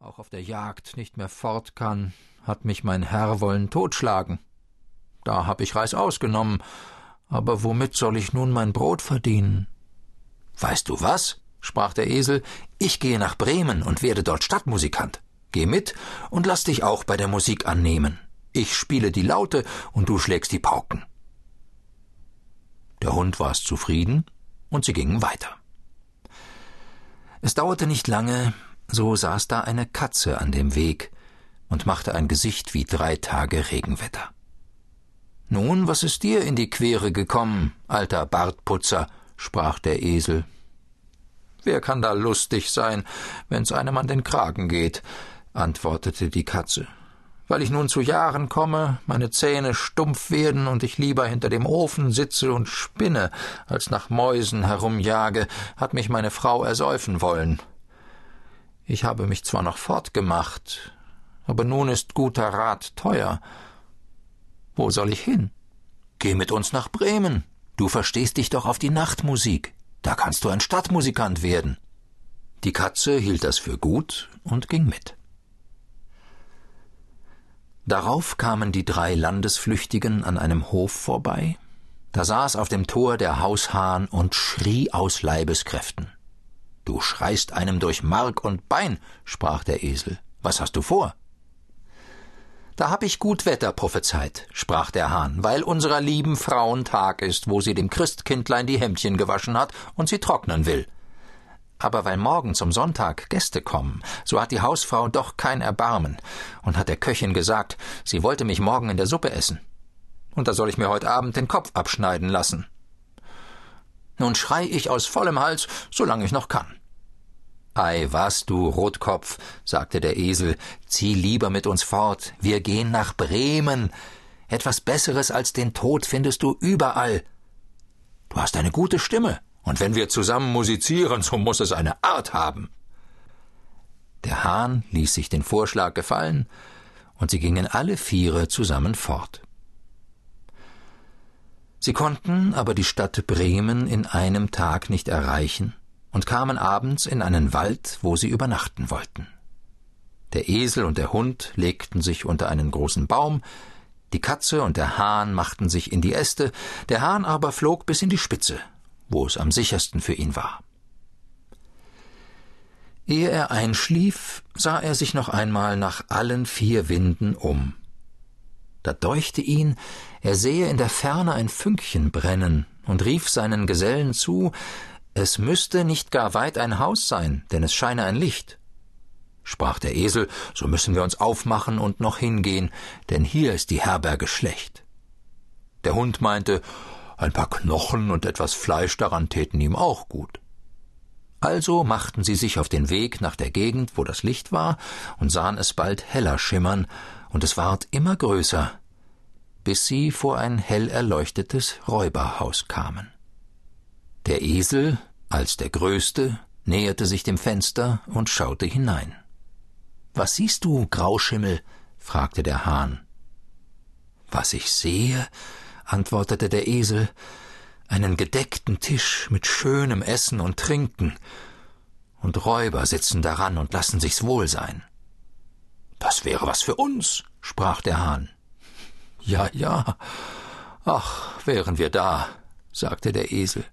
auch auf der Jagd nicht mehr fort kann, hat mich mein Herr wollen totschlagen. Da hab ich Reis ausgenommen, aber womit soll ich nun mein Brot verdienen? Weißt du was? sprach der Esel, ich gehe nach Bremen und werde dort Stadtmusikant. Geh mit und lass dich auch bei der Musik annehmen. Ich spiele die Laute und du schlägst die Pauken. Der Hund war es zufrieden und sie gingen weiter. Es dauerte nicht lange, so saß da eine Katze an dem Weg und machte ein Gesicht wie drei Tage Regenwetter. Nun, was ist dir in die Quere gekommen, alter Bartputzer? sprach der Esel. Wer kann da lustig sein, wenn's einem an den Kragen geht? antwortete die Katze. Weil ich nun zu Jahren komme, meine Zähne stumpf werden und ich lieber hinter dem Ofen sitze und spinne, als nach Mäusen herumjage, hat mich meine Frau ersäufen wollen. Ich habe mich zwar noch fortgemacht, aber nun ist guter Rat teuer. Wo soll ich hin? Geh mit uns nach Bremen. Du verstehst dich doch auf die Nachtmusik. Da kannst du ein Stadtmusikant werden. Die Katze hielt das für gut und ging mit. Darauf kamen die drei Landesflüchtigen an einem Hof vorbei. Da saß auf dem Tor der Haushahn und schrie aus Leibeskräften. Du schreist einem durch Mark und Bein, sprach der Esel. Was hast du vor? Da hab ich gut Wetter prophezeit, sprach der Hahn, weil unserer lieben Frauen Tag ist, wo sie dem Christkindlein die Hemdchen gewaschen hat und sie trocknen will. Aber weil morgen zum Sonntag Gäste kommen, so hat die Hausfrau doch kein Erbarmen und hat der Köchin gesagt, sie wollte mich morgen in der Suppe essen. Und da soll ich mir heute Abend den Kopf abschneiden lassen. Nun schrei ich aus vollem Hals, solange ich noch kann. Ei, was, du Rotkopf, sagte der Esel, zieh lieber mit uns fort, wir gehen nach Bremen. Etwas Besseres als den Tod findest du überall. Du hast eine gute Stimme, und wenn wir zusammen musizieren, so muss es eine Art haben. Der Hahn ließ sich den Vorschlag gefallen, und sie gingen alle Viere zusammen fort. Sie konnten aber die Stadt Bremen in einem Tag nicht erreichen, und kamen abends in einen Wald, wo sie übernachten wollten. Der Esel und der Hund legten sich unter einen großen Baum, die Katze und der Hahn machten sich in die Äste, der Hahn aber flog bis in die Spitze, wo es am sichersten für ihn war. Ehe er einschlief, sah er sich noch einmal nach allen vier Winden um. Da deuchte ihn, er sehe in der Ferne ein Fünkchen brennen und rief seinen Gesellen zu, es müsste nicht gar weit ein Haus sein, denn es scheine ein Licht. Sprach der Esel, so müssen wir uns aufmachen und noch hingehen, denn hier ist die Herberge schlecht. Der Hund meinte, ein paar Knochen und etwas Fleisch daran täten ihm auch gut. Also machten sie sich auf den Weg nach der Gegend, wo das Licht war, und sahen es bald heller schimmern, und es ward immer größer, bis sie vor ein hell erleuchtetes Räuberhaus kamen. Der Esel, als der Größte, näherte sich dem Fenster und schaute hinein. Was siehst du, Grauschimmel? fragte der Hahn. Was ich sehe, antwortete der Esel, einen gedeckten Tisch mit schönem Essen und Trinken, und Räuber sitzen daran und lassen sich's wohl sein. Das wäre was für uns, sprach der Hahn. Ja, ja, ach, wären wir da, sagte der Esel.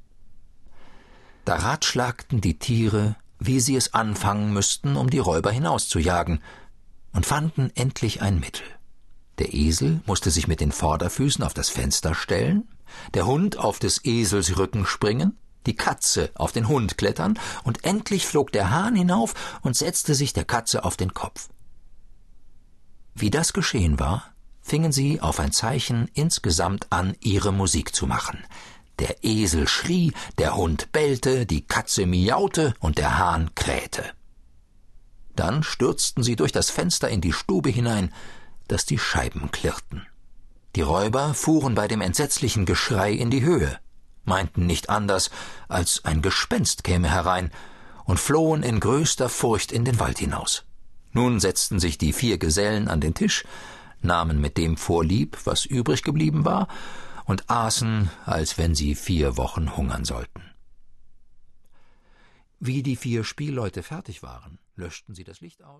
Da ratschlagten die Tiere, wie sie es anfangen müssten, um die Räuber hinauszujagen, und fanden endlich ein Mittel. Der Esel musste sich mit den Vorderfüßen auf das Fenster stellen, der Hund auf des Esels Rücken springen, die Katze auf den Hund klettern, und endlich flog der Hahn hinauf und setzte sich der Katze auf den Kopf. Wie das geschehen war, fingen sie auf ein Zeichen insgesamt an, ihre Musik zu machen. Der Esel schrie, der Hund bellte, die Katze miaute und der Hahn krähte. Dann stürzten sie durch das Fenster in die Stube hinein, dass die Scheiben klirrten. Die Räuber fuhren bei dem entsetzlichen Geschrei in die Höhe, meinten nicht anders, als ein Gespenst käme herein, und flohen in größter Furcht in den Wald hinaus. Nun setzten sich die vier Gesellen an den Tisch, nahmen mit dem Vorlieb, was übrig geblieben war, und aßen, als wenn sie vier Wochen hungern sollten. Wie die vier Spielleute fertig waren, löschten sie das Licht aus